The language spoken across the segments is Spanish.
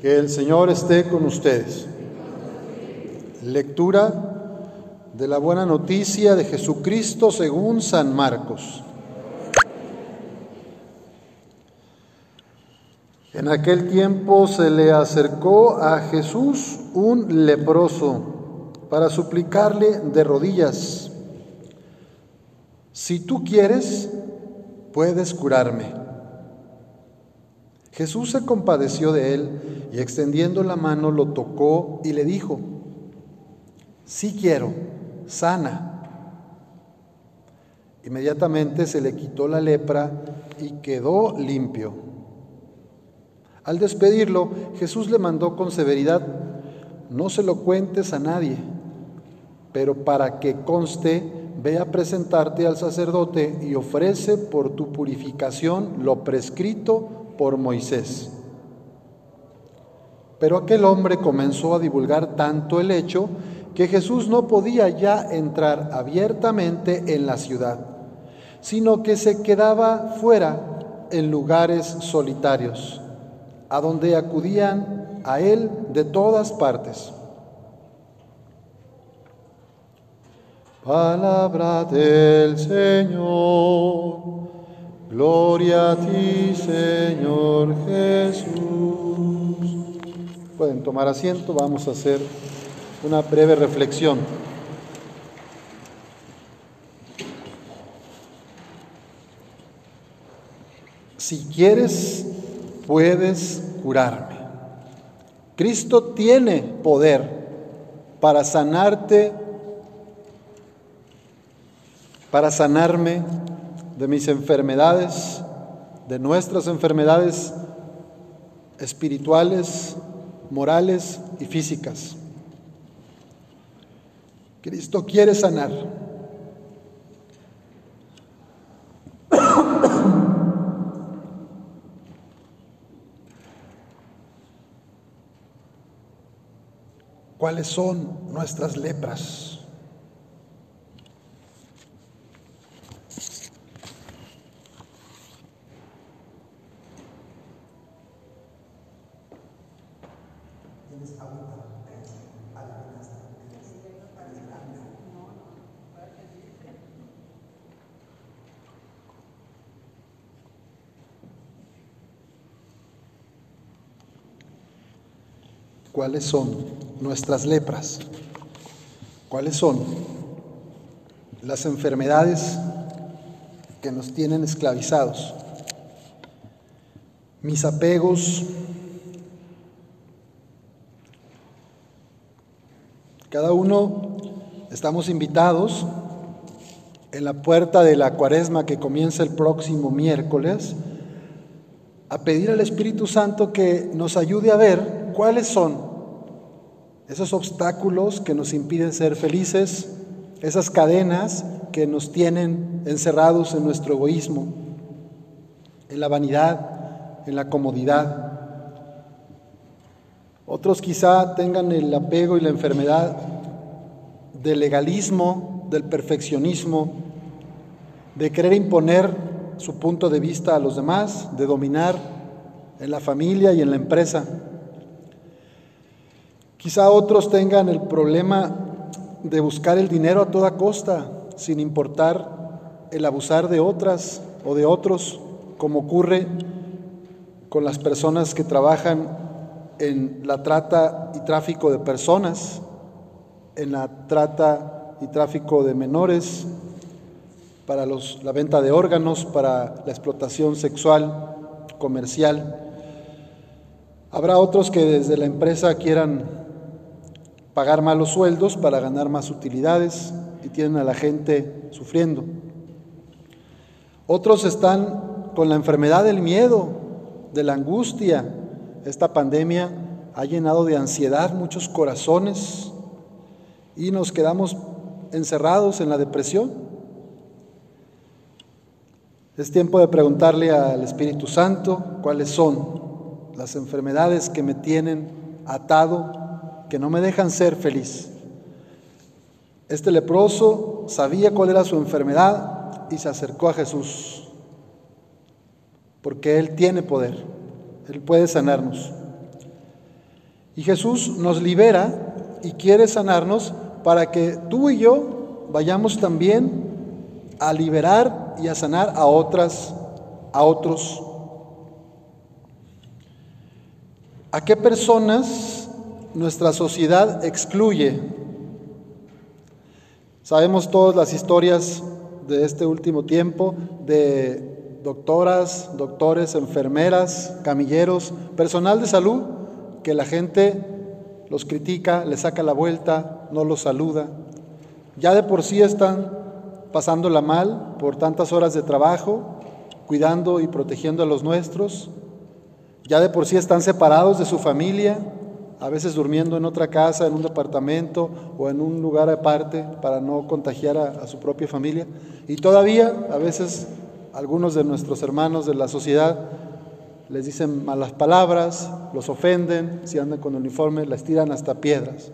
Que el Señor esté con ustedes. Lectura de la buena noticia de Jesucristo según San Marcos. En aquel tiempo se le acercó a Jesús un leproso para suplicarle de rodillas, si tú quieres, puedes curarme. Jesús se compadeció de él y extendiendo la mano lo tocó y le dijo, sí quiero, sana. Inmediatamente se le quitó la lepra y quedó limpio. Al despedirlo, Jesús le mandó con severidad, no se lo cuentes a nadie, pero para que conste ve a presentarte al sacerdote y ofrece por tu purificación lo prescrito por Moisés. Pero aquel hombre comenzó a divulgar tanto el hecho que Jesús no podía ya entrar abiertamente en la ciudad, sino que se quedaba fuera en lugares solitarios, a donde acudían a él de todas partes. Palabra del Señor. Gloria a ti, Señor Jesús. Pueden tomar asiento, vamos a hacer una breve reflexión. Si quieres, puedes curarme. Cristo tiene poder para sanarte para sanarme de mis enfermedades, de nuestras enfermedades espirituales, morales y físicas. Cristo quiere sanar. ¿Cuáles son nuestras lepras? ¿Cuáles son nuestras lepras? ¿Cuáles son las enfermedades que nos tienen esclavizados? Mis apegos, Cada uno estamos invitados en la puerta de la cuaresma que comienza el próximo miércoles a pedir al Espíritu Santo que nos ayude a ver cuáles son esos obstáculos que nos impiden ser felices, esas cadenas que nos tienen encerrados en nuestro egoísmo, en la vanidad, en la comodidad. Otros quizá tengan el apego y la enfermedad del legalismo, del perfeccionismo, de querer imponer su punto de vista a los demás, de dominar en la familia y en la empresa. Quizá otros tengan el problema de buscar el dinero a toda costa, sin importar el abusar de otras o de otros, como ocurre con las personas que trabajan en la trata y tráfico de personas, en la trata y tráfico de menores, para los, la venta de órganos, para la explotación sexual, comercial. Habrá otros que desde la empresa quieran pagar malos sueldos para ganar más utilidades y tienen a la gente sufriendo. Otros están con la enfermedad del miedo, de la angustia, esta pandemia ha llenado de ansiedad muchos corazones y nos quedamos encerrados en la depresión. Es tiempo de preguntarle al Espíritu Santo cuáles son las enfermedades que me tienen atado, que no me dejan ser feliz. Este leproso sabía cuál era su enfermedad y se acercó a Jesús, porque Él tiene poder. Él puede sanarnos. Y Jesús nos libera y quiere sanarnos para que tú y yo vayamos también a liberar y a sanar a otras, a otros. ¿A qué personas nuestra sociedad excluye? Sabemos todas las historias de este último tiempo de doctoras, doctores, enfermeras, camilleros, personal de salud, que la gente los critica, les saca la vuelta, no los saluda. Ya de por sí están pasándola mal por tantas horas de trabajo, cuidando y protegiendo a los nuestros. Ya de por sí están separados de su familia, a veces durmiendo en otra casa, en un departamento o en un lugar aparte para no contagiar a, su propia familia. Y todavía a veces algunos de nuestros hermanos de la sociedad les dicen malas palabras, los ofenden, si andan con uniforme, les tiran hasta piedras.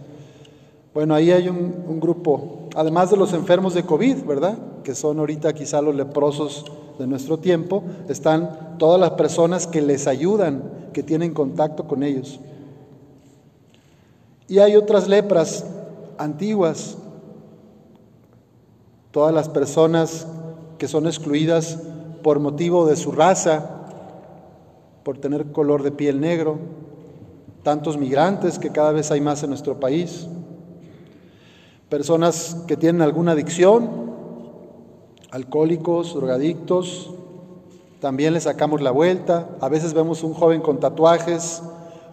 Bueno, ahí hay un, un, grupo, además de los enfermos de COVID, ¿verdad? Que son ahorita quizá los leprosos de nuestro tiempo, están todas las personas que les ayudan, que tienen contacto con ellos. Y hay otras lepras antiguas, todas las personas que son excluidas por motivo de su raza, por tener color de piel negro, tantos migrantes que cada vez hay más en nuestro país, personas que tienen alguna adicción, alcohólicos, drogadictos, también les sacamos la vuelta, a veces vemos un joven con tatuajes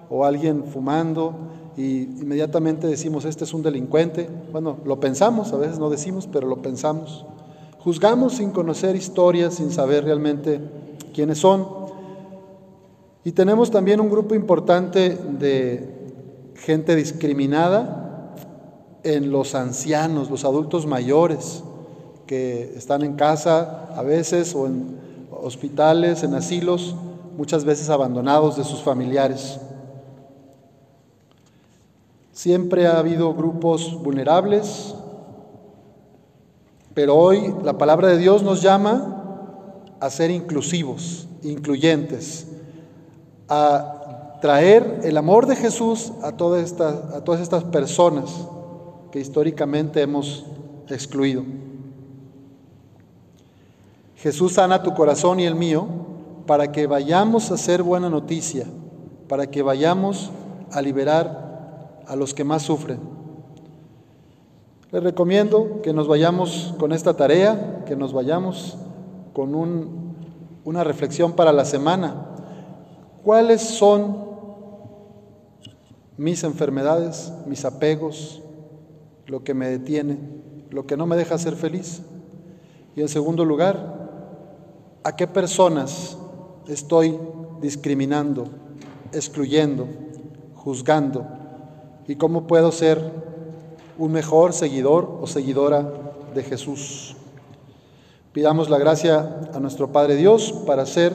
o alguien fumando, y inmediatamente decimos, este es un delincuente. Bueno, lo pensamos, a veces no decimos, pero lo pensamos. Juzgamos sin conocer historias, sin saber realmente quiénes son. Y tenemos también un grupo importante de gente discriminada en los ancianos, los adultos mayores, que están en casa a veces o en hospitales, en asilos, muchas veces abandonados de sus familiares. Siempre ha habido grupos vulnerables, pero hoy la palabra de Dios nos llama a ser inclusivos, incluyentes, a traer el amor de Jesús a, todas estas, a todas estas personas que históricamente hemos excluido. Jesús sana tu corazón y el mío para que vayamos a hacer buena noticia, para que vayamos a liberar a los que más sufren. Les recomiendo que nos vayamos con esta tarea, que nos vayamos con una reflexión para la semana. ¿Cuáles son mis enfermedades, mis apegos, lo que me detiene, lo que no me deja ser feliz? Y en segundo lugar, ¿a qué personas estoy discriminando, excluyendo, juzgando? y cómo puedo ser un mejor seguidor o seguidora de Jesús. Pidamos la gracia a nuestro Padre Dios para ser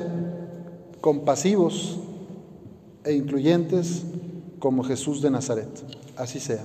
compasivos e incluyentes como Jesús de Nazaret. Así sea.